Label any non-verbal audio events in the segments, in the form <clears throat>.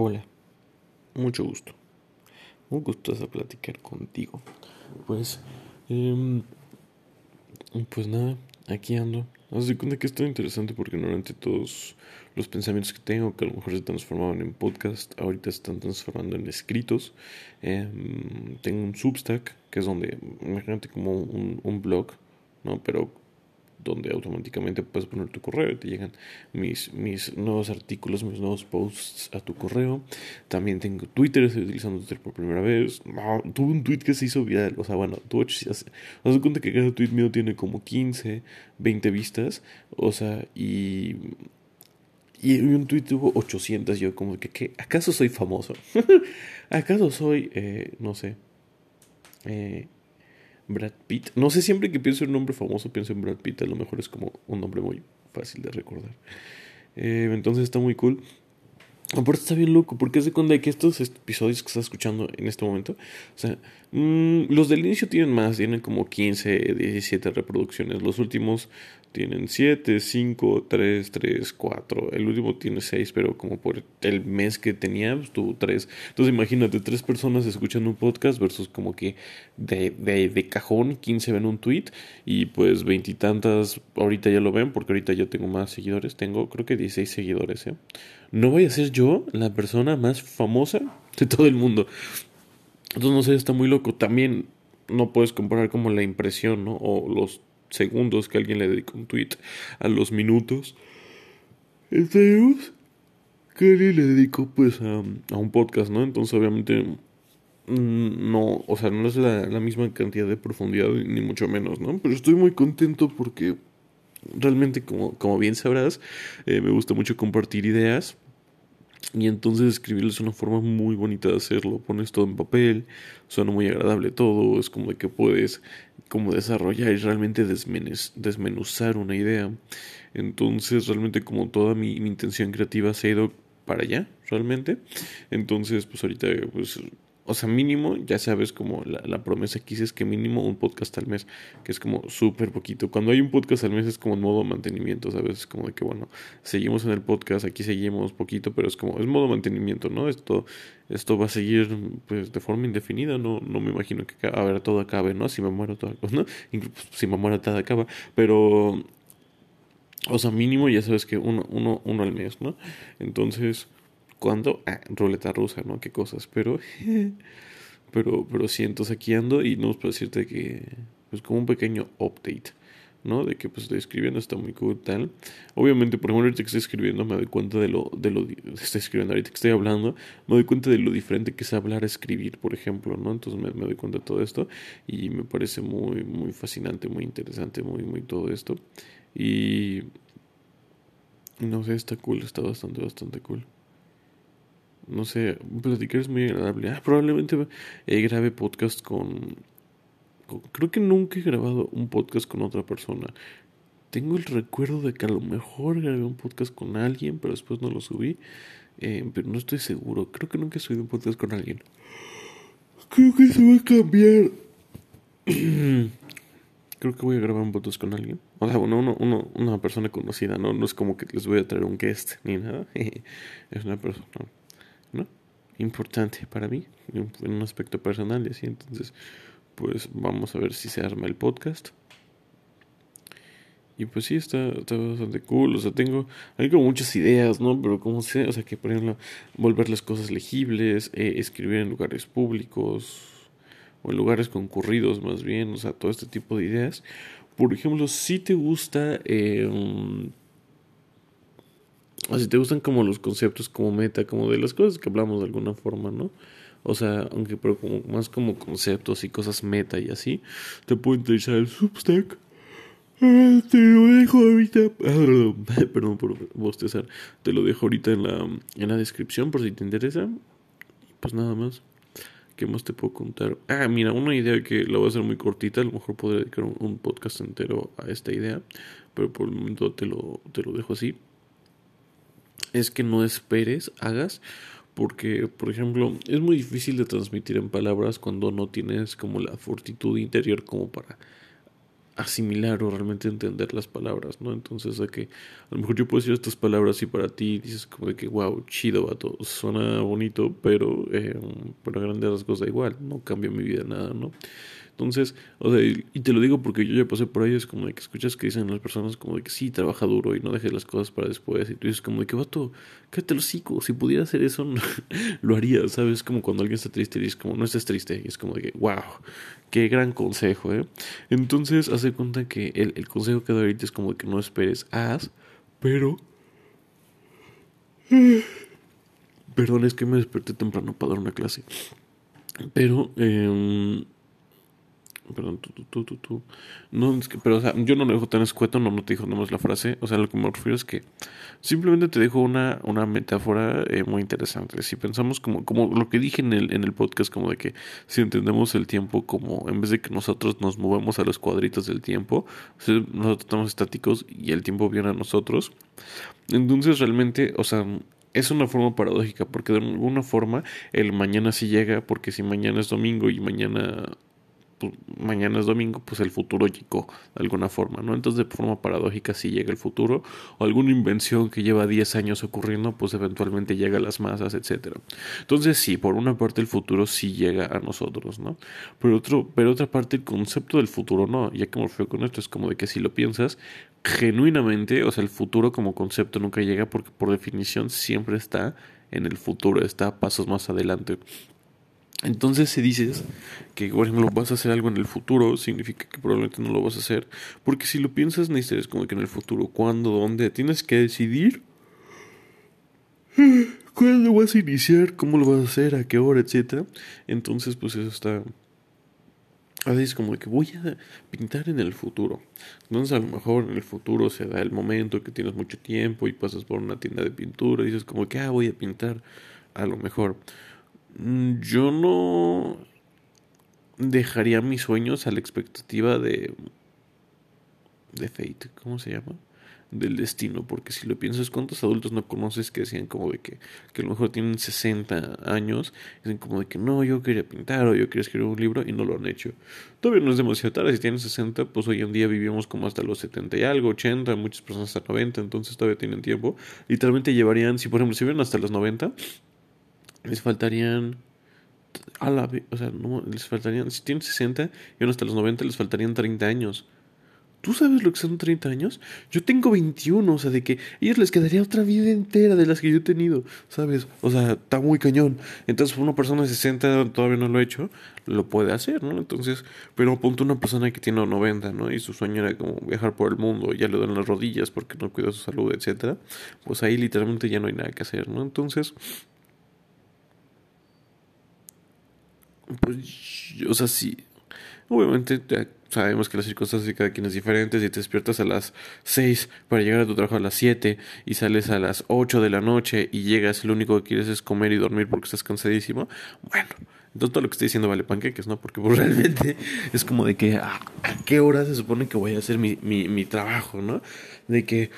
Hola, mucho gusto. Un gusto de platicar contigo. Pues, eh, pues nada, aquí ando. Haz de cuenta que es tan interesante porque normalmente todos los pensamientos que tengo, que a lo mejor se transformaban en podcast, ahorita se están transformando en escritos. Eh, tengo un Substack, que es donde, imagínate como un, un blog, ¿no? Pero donde automáticamente puedes poner tu correo y te llegan mis, mis nuevos artículos, mis nuevos posts a tu correo. También tengo Twitter, estoy utilizando Twitter por primera vez. tuve un tweet que se hizo viral, o sea, bueno, tú haz de cuenta que cada tweet mío tiene como 15, 20 vistas, o sea, y... Y un tweet tuvo 800, yo como que, ¿qué? ¿acaso soy famoso? <laughs> ¿Acaso soy, eh, no sé, eh, Brad Pitt. No sé, siempre que pienso en un nombre famoso pienso en Brad Pitt. A lo mejor es como un nombre muy fácil de recordar. Eh, entonces está muy cool. Aparte está bien loco, porque es de cuando que estos episodios que estás escuchando en este momento, o sea, mmm, los del inicio tienen más, tienen como 15, 17 reproducciones. Los últimos tienen 7, 5, 3, 3, 4. El último tiene 6, pero como por el mes que tenía, pues, tuvo 3. Entonces imagínate, tres personas escuchando un podcast versus como que de, de, cajón 15 ven un tweet y pues veintitantas ahorita ya lo ven porque ahorita ya tengo más seguidores. Tengo creo que 16 seguidores. ¿eh? No voy a ser yo la persona más famosa de todo el mundo. Entonces no sé, está muy loco. También no puedes comparar como la impresión, ¿no? O los segundos que alguien le dedica un tweet a los minutos enteros que alguien le dedicó pues a, a, un podcast, ¿no? Entonces obviamente mm, no, o sea, no es la, la, misma cantidad de profundidad ni mucho menos, ¿no? Pero estoy muy contento porque realmente como, como bien sabrás, eh, me gusta mucho compartir ideas y entonces escribirlo es una forma muy bonita de hacerlo. Pones todo en papel, suena muy agradable todo, es como de que puedes como desarrollar y realmente desmenuzar una idea. Entonces realmente como toda mi, mi intención creativa se ha ido para allá, realmente. Entonces pues ahorita pues o sea, mínimo, ya sabes, como la, la, promesa que hice es que mínimo un podcast al mes, que es como súper poquito. Cuando hay un podcast al mes es como en modo mantenimiento, ¿sabes? Es como de que, bueno, seguimos en el podcast, aquí seguimos poquito, pero es como, es modo mantenimiento, ¿no? Esto, esto va a seguir, pues, de forma indefinida, no, no me imagino que, a ver, todo acabe, ¿no? Si me muero, todo, ¿no? Incluso si me muero, todo acaba, pero, o sea, mínimo ya sabes que uno, uno, uno al mes, ¿no? Entonces cuando ah, ruleta rusa, ¿no? Qué cosas, pero <laughs> pero pero sí, entonces aquí ando y no puedo decirte que pues como un pequeño update, ¿no? De que pues estoy escribiendo, está muy cool tal. Obviamente, por ejemplo, ahorita que estoy escribiendo me doy cuenta de lo de lo estoy escribiendo ahorita que estoy hablando, me doy cuenta de lo diferente que es hablar escribir, por ejemplo, ¿no? Entonces me doy cuenta de todo esto y me parece muy muy fascinante, muy interesante, muy muy todo esto. Y no sé, está cool, está bastante bastante cool no sé, platicar es muy agradable. Ah, probablemente eh, podcast con, con, Creo que nunca he grabado un podcast con otra persona. Tengo el recuerdo de que a lo mejor grabé un podcast con alguien, pero después no lo subí. Eh, pero no estoy seguro. Creo que nunca he subido un podcast con alguien. Creo que se va a cambiar. <clears throat> Creo que voy a grabar un podcast con alguien. O sea, bueno, uno, uno, una persona conocida, ¿no? No es como que les voy a traer un guest ni nada. <laughs> es una persona ¿no? importante para mí en un aspecto personal y así entonces pues vamos a ver si se arma el podcast. Y pues sí está, está bastante cool o sea tengo hay como muchas ideas no pero como sé o sea que por ejemplo volver las cosas legibles eh, escribir en lugares públicos o en lugares concurridos más bien o sea todo este tipo de ideas. Por ejemplo si te gusta eh, o si te gustan como los conceptos como meta, como de las cosas que hablamos de alguna forma, ¿no? O sea, aunque pero como, más como conceptos y cosas meta y así, te puede interesar el Substack. Te lo dejo ahorita. <laughs> Perdón por bostezar. Te lo dejo ahorita en la, en la descripción por si te interesa. Pues nada más. ¿Qué más te puedo contar? Ah, mira, una idea que la voy a hacer muy cortita. A lo mejor podré dedicar un, un podcast entero a esta idea. Pero por el momento te lo, te lo dejo así es que no esperes, hagas, porque, por ejemplo, es muy difícil de transmitir en palabras cuando no tienes como la fortitud interior como para asimilar o realmente entender las palabras, ¿no? Entonces, de que a lo mejor yo puedo decir estas palabras y para ti dices como de que, wow, chido, vato, suena bonito, pero, eh, pero a grandes rasgos da igual, no cambia mi vida nada, ¿no? Entonces, o sea, y te lo digo porque yo ya pasé por ahí, es como de que escuchas que dicen las personas como de que sí, trabaja duro y no dejes las cosas para después. Y tú dices como de que, vato, cállate los hocico, si pudiera hacer eso, <laughs> lo haría, ¿sabes? Como cuando alguien está triste y dices como, no estés triste. Y es como de que, wow, qué gran consejo, ¿eh? Entonces, hace cuenta que el, el consejo que doy ahorita es como de que no esperes, haz, pero... Perdón, es que me desperté temprano para dar una clase. Pero, eh, Perdón, tú, tú, tú, tú. No, pero, o sea, yo no lo dejo tan escueto, no, no te dijo nomás la frase. O sea, lo que me refiero es que simplemente te dejo una, una metáfora eh, muy interesante. Si pensamos como, como lo que dije en el, en el podcast, como de que si entendemos el tiempo como, en vez de que nosotros nos movemos a los cuadritos del tiempo, nosotros estamos estáticos y el tiempo viene a nosotros. Entonces, realmente, o sea, es una forma paradójica, porque de alguna forma el mañana sí llega, porque si mañana es domingo y mañana pues, mañana es domingo, pues el futuro llegó de alguna forma, ¿no? Entonces, de forma paradójica, si llega el futuro, o alguna invención que lleva 10 años ocurriendo, pues eventualmente llega a las masas, etcétera. Entonces, sí, por una parte el futuro sí llega a nosotros, ¿no? Pero, otro, pero otra parte el concepto del futuro no, ya que me refiero con esto, es como de que si lo piensas, genuinamente, o sea, el futuro como concepto nunca llega porque por definición siempre está en el futuro, está pasos más adelante. Entonces, si dices que, por ejemplo, vas a hacer algo en el futuro, significa que probablemente no lo vas a hacer. Porque si lo piensas, necesitas como que en el futuro, cuándo, dónde, tienes que decidir cuándo vas a iniciar, cómo lo vas a hacer, a qué hora, etcétera. Entonces, pues eso está. A veces como que voy a pintar en el futuro. Entonces a lo mejor en el futuro se da el momento que tienes mucho tiempo y pasas por una tienda de pintura y dices como que, ah, voy a pintar. A lo mejor. Mm, yo no dejaría mis sueños a la expectativa de de fate, ¿cómo se llama? Del destino, porque si lo piensas, ¿cuántos adultos no conoces que decían como de que, que a lo mejor tienen 60 años, dicen como de que no, yo quería pintar o yo quería escribir un libro y no lo han hecho? Todavía no es demasiado tarde, si tienen 60, pues hoy en día vivimos como hasta los 70 y algo, 80, muchas personas hasta 90, entonces todavía tienen tiempo. Literalmente llevarían, si por ejemplo, si viven hasta los 90, les faltarían a la, o sea, no, les faltarían, si tienen 60 y uno hasta los 90 les faltarían 30 años. ¿Tú sabes lo que son 30 años? Yo tengo 21, o sea, de que a ellos les quedaría otra vida entera de las que yo he tenido, ¿sabes? O sea, está muy cañón. Entonces, una persona de 60 todavía no lo ha hecho, lo puede hacer, ¿no? Entonces, pero apunta una persona que tiene 90, ¿no? Y su sueño era como viajar por el mundo, ya le dan las rodillas porque no cuida su salud, etcétera. Pues ahí literalmente ya no hay nada que hacer, ¿no? Entonces, Pues, o sea, sí. Obviamente sabemos que las circunstancias de cada quien es diferente. Si te despiertas a las 6 para llegar a tu trabajo a las 7 y sales a las 8 de la noche y llegas lo único que quieres es comer y dormir porque estás cansadísimo, bueno, entonces todo lo que estoy diciendo vale panqueques, ¿no? Porque pues, <laughs> realmente es como de que ah, a, qué hora se supone que voy a hacer mi, mi, mi trabajo, ¿no? De que,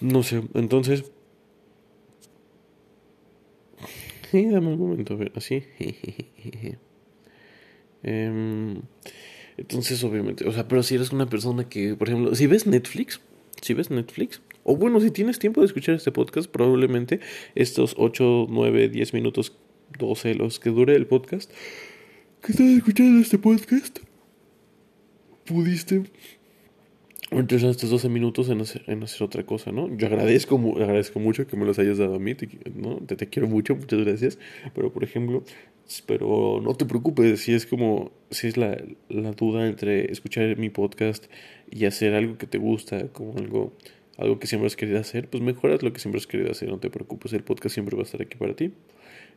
no sé, entonces... Sí, dame un momento, así. <laughs> Em, entonces, obviamente, o sea, pero si eres una persona que, por ejemplo, si ves Netflix, si ves Netflix, o bueno, si tienes tiempo de escuchar este podcast, probablemente estos 8, 9, 10 minutos, 12, los que dure el podcast, que estás escuchando este podcast, pudiste entonces estos 12 minutos en hacer, en hacer otra cosa, ¿no? Yo agradezco, agradezco mucho que me los hayas dado a mí, te, ¿no? Te, te, quiero mucho, muchas gracias. Pero, por ejemplo, pero no te preocupes, si es como, si es la, la duda entre escuchar mi podcast y hacer algo que te gusta, como algo, algo que siempre has querido hacer, pues mejoras lo que siempre has querido hacer, no te preocupes, el podcast siempre va a estar aquí para ti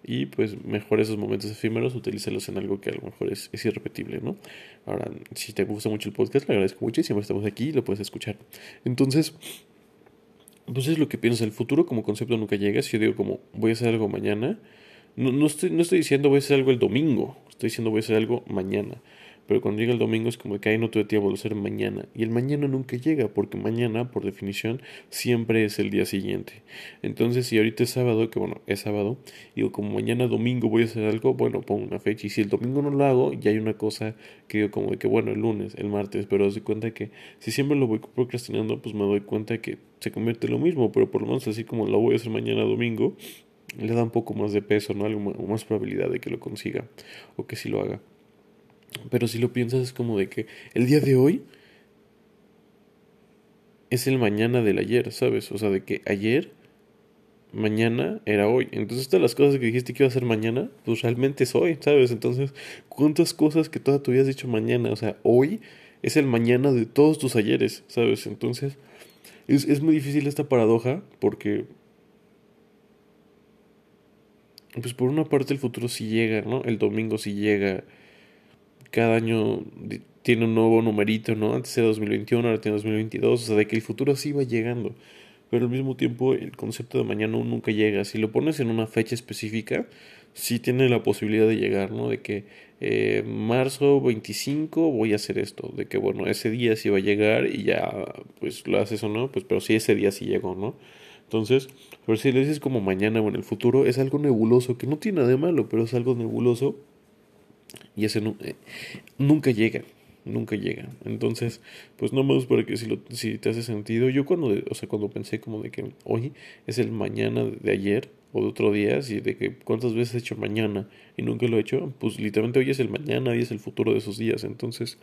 y pues mejor esos momentos efímeros, utilízalos en algo que a lo mejor es, es, irrepetible, ¿no? Ahora, si te gusta mucho el podcast, le agradezco siempre estamos aquí y lo puedes escuchar. Entonces, pues es lo que pienso, el futuro como concepto nunca llega, si yo digo como voy a hacer algo mañana, no, no, estoy, no estoy diciendo voy a hacer algo el domingo, estoy diciendo voy a hacer algo mañana. Pero cuando llega el domingo es como que ahí no tuve tiempo de hacer mañana. Y el mañana nunca llega, porque mañana, por definición, siempre es el día siguiente. Entonces, si ahorita es sábado, que bueno, es sábado, digo, como mañana domingo voy a hacer algo, bueno, pongo una fecha. Y si el domingo no lo hago, ya hay una cosa que digo como de que, bueno, el lunes, el martes, pero doy cuenta que si siempre lo voy procrastinando, pues me doy cuenta que se convierte en lo mismo, pero por lo menos así como lo voy a hacer mañana domingo, le da un poco más de peso, ¿no? Algo más probabilidad de que lo consiga o que sí lo haga. Pero si lo piensas es como de que el día de hoy es el mañana del ayer, ¿sabes? O sea, de que ayer, mañana era hoy. Entonces todas las cosas que dijiste que iba a ser mañana, pues realmente es hoy, ¿sabes? Entonces, ¿cuántas cosas que toda tu vida has dicho mañana? O sea, hoy es el mañana de todos tus ayeres, ¿sabes? Entonces, es, es muy difícil esta paradoja porque pues por una parte el futuro sí llega, ¿no? El domingo sí llega. Cada año tiene un nuevo numerito, ¿no? Antes era 2021, ahora tiene 2022. O sea, de que el futuro sí va llegando. Pero al mismo tiempo el concepto de mañana nunca llega. Si lo pones en una fecha específica, sí tiene la posibilidad de llegar, ¿no? De que eh, marzo 25 voy a hacer esto. De que, bueno, ese día sí va a llegar y ya, pues lo haces o no, pues pero sí ese día sí llegó, ¿no? Entonces, pero si le dices como mañana o en el futuro, es algo nebuloso, que no tiene nada de malo, pero es algo nebuloso y ese eh, nunca llega, nunca llega. Entonces, pues no más para que si, lo, si te hace sentido, yo cuando, o sea, cuando pensé como de que hoy es el mañana de ayer o de otro día, así de que cuántas veces he hecho mañana y nunca lo he hecho, pues literalmente hoy es el mañana, y es el futuro de esos días. Entonces,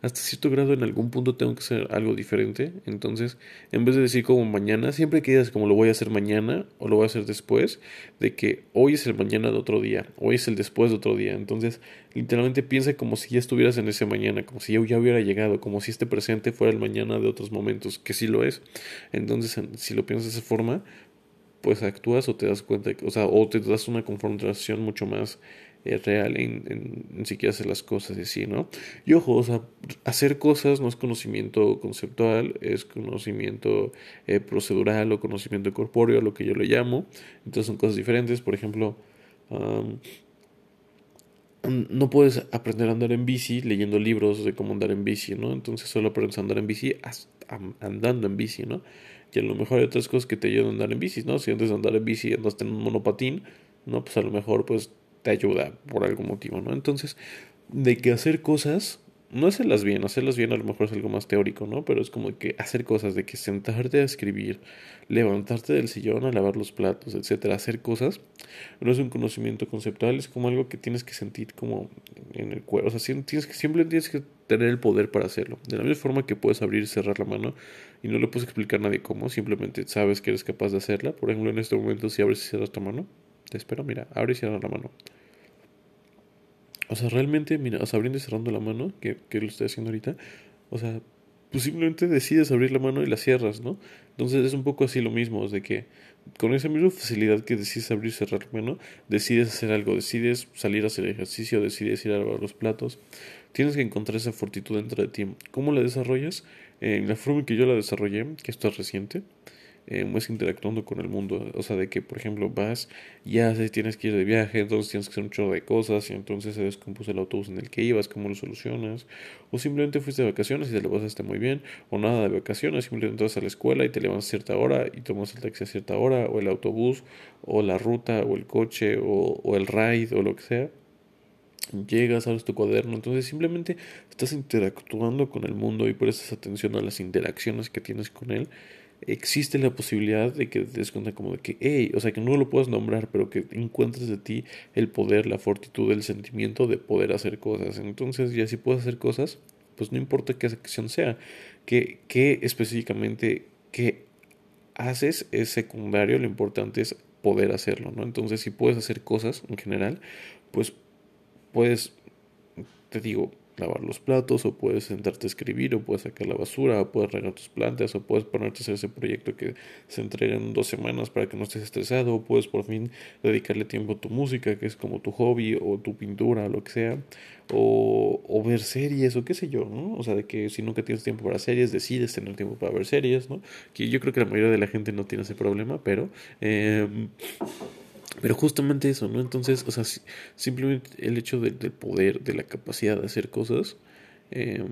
hasta cierto grado en algún punto tengo que hacer algo diferente. Entonces, en vez de decir como mañana, siempre que digas como lo voy a hacer mañana o lo voy a hacer después, de que hoy es el mañana de otro día, hoy es el después de otro día. Entonces, literalmente piensa como si ya estuvieras en ese mañana, como si ya, ya hubiera llegado, como si este presente fuera el mañana de otros momentos, que sí lo es. Entonces, si lo piensas de esa forma, pues actúas o te das cuenta, o sea, o te das una confrontación mucho más es real en, en, si quieres hacer las cosas y así, ¿no? Y ojo, o sea, hacer cosas no es conocimiento conceptual, es conocimiento eh, procedural o conocimiento corpóreo, lo que yo le llamo. Entonces son cosas diferentes. Por ejemplo, no puedes aprender a andar en bici leyendo libros de cómo andar en bici, ¿no? Entonces solo aprendes a andar en bici andando en bici, ¿no? Y a lo mejor hay otras cosas que te ayudan a andar en bici, ¿no? Si antes de andar en bici andaste en un monopatín, ¿no? Pues a lo mejor pues te ayuda por algún motivo, ¿no? Entonces, de que hacer cosas, no hacerlas bien, hacerlas bien a lo mejor es algo más teórico, ¿no? Pero es como que hacer cosas, de que sentarte a escribir, levantarte del sillón a lavar los platos, etcétera, hacer cosas, no es un conocimiento conceptual, es como algo que tienes que sentir como en el cuerpo, o sea, tienes que, siempre tienes que tener el poder para hacerlo. De la misma forma que puedes abrir y cerrar la mano y no le puedes explicar a nadie cómo, simplemente sabes que eres capaz de hacerla. Por ejemplo, en este momento, si abres y cierras tu mano, te espero, mira, abre y cierra la mano. O sea, realmente, mira, o sea, abriendo y cerrando la mano, que, que lo estoy haciendo ahorita, o sea, pues simplemente decides abrir la mano y la cierras, ¿no? Entonces es un poco así lo mismo, de que con esa misma facilidad que decides abrir y cerrar la mano, decides hacer algo, decides salir a hacer ejercicio, decides ir a lavar los platos, tienes que encontrar esa fortitud dentro de ti. ¿Cómo la desarrollas? En la forma en que yo la desarrollé, que esto es reciente, eh, más interactuando con el mundo. O sea, de que, por ejemplo, vas, ya tienes que ir de viaje, entonces tienes que hacer un chorro de cosas y entonces se descompuso el autobús en el que ibas, cómo lo solucionas. O simplemente fuiste de vacaciones y te lo pasaste muy bien. O nada de vacaciones, simplemente vas a la escuela y te levantas a cierta hora y tomas el taxi a cierta hora, o el autobús, o la ruta, o el coche, o, o el ride, o lo que sea llegas, abres tu cuaderno, entonces simplemente estás interactuando con el mundo y prestas atención a las interacciones que tienes con él existe la posibilidad de que te des cuenta como de que, hey, o sea, que no lo puedas nombrar, pero que encuentres de ti el poder, la fortitud, el sentimiento de poder hacer cosas. Entonces, ya si puedes hacer cosas, pues no importa qué acción sea, que, que específicamente qué haces es secundario, lo importante es poder hacerlo, ¿no? Entonces, si puedes hacer cosas en general, pues puedes, te digo, lavar los platos, o puedes sentarte a escribir, o puedes sacar la basura, o puedes regar tus plantas, o puedes ponerte a hacer ese proyecto que se entrega en dos semanas para que no estés estresado, o puedes por fin dedicarle tiempo a tu música, que es como tu hobby, o tu pintura, o lo que sea, o, o ver series, o qué sé yo, ¿no? O sea, de que si nunca tienes tiempo para series, decides tener tiempo para ver series, ¿no? Que yo creo que la mayoría de la gente no tiene ese problema, pero... Eh, Pero justamente eso, ¿no? Entonces, o sea, simplemente el hecho del poder, de la capacidad de hacer cosas, eh,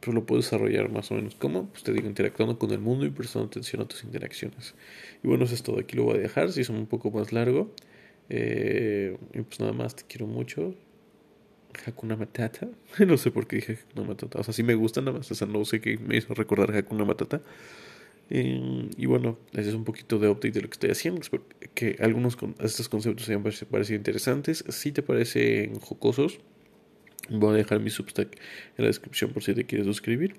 pues lo puedo desarrollar más o menos. ¿Cómo? Pues te digo, interactuando con el mundo y prestando atención a tus interacciones. Y bueno, eso es todo. Aquí lo voy a dejar, si es un poco más largo. Eh, y pues nada más, te quiero mucho. Hakuna Matata. <laughs> no sé por qué dije Hakuna Matata. O sea, sí me gusta nada más. O sea, no sé qué me hizo recordar Hakuna Matata. Eh, y bueno, ese es un poquito de update de lo que estoy haciendo. Espero que algunos de estos conceptos hayan parecido interesantes. Si te parecen jocosos, voy a dejar mi Substack en la descripción por si te quieres suscribir.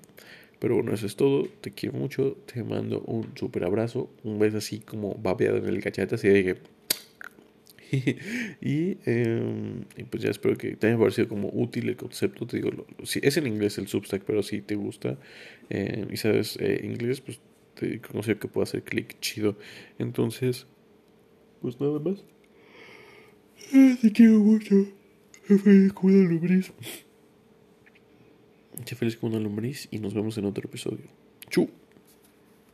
Pero bueno, eso es todo. Te quiero mucho. Te mando un super abrazo. Un beso así como babeado en el cachete. Así de que. <laughs> y, eh, y, pues ya espero que te haya parecido como útil el concepto. Te digo, si es en inglés el Substack, pero si te gusta eh, y sabes eh, inglés, pues te conozco que puedo hacer clic chido. Entonces, pues nada más. Te quiero mucho. Feliz como una lombriz. Ya feliz como una lombriz y nos vemos en otro episodio. Chu.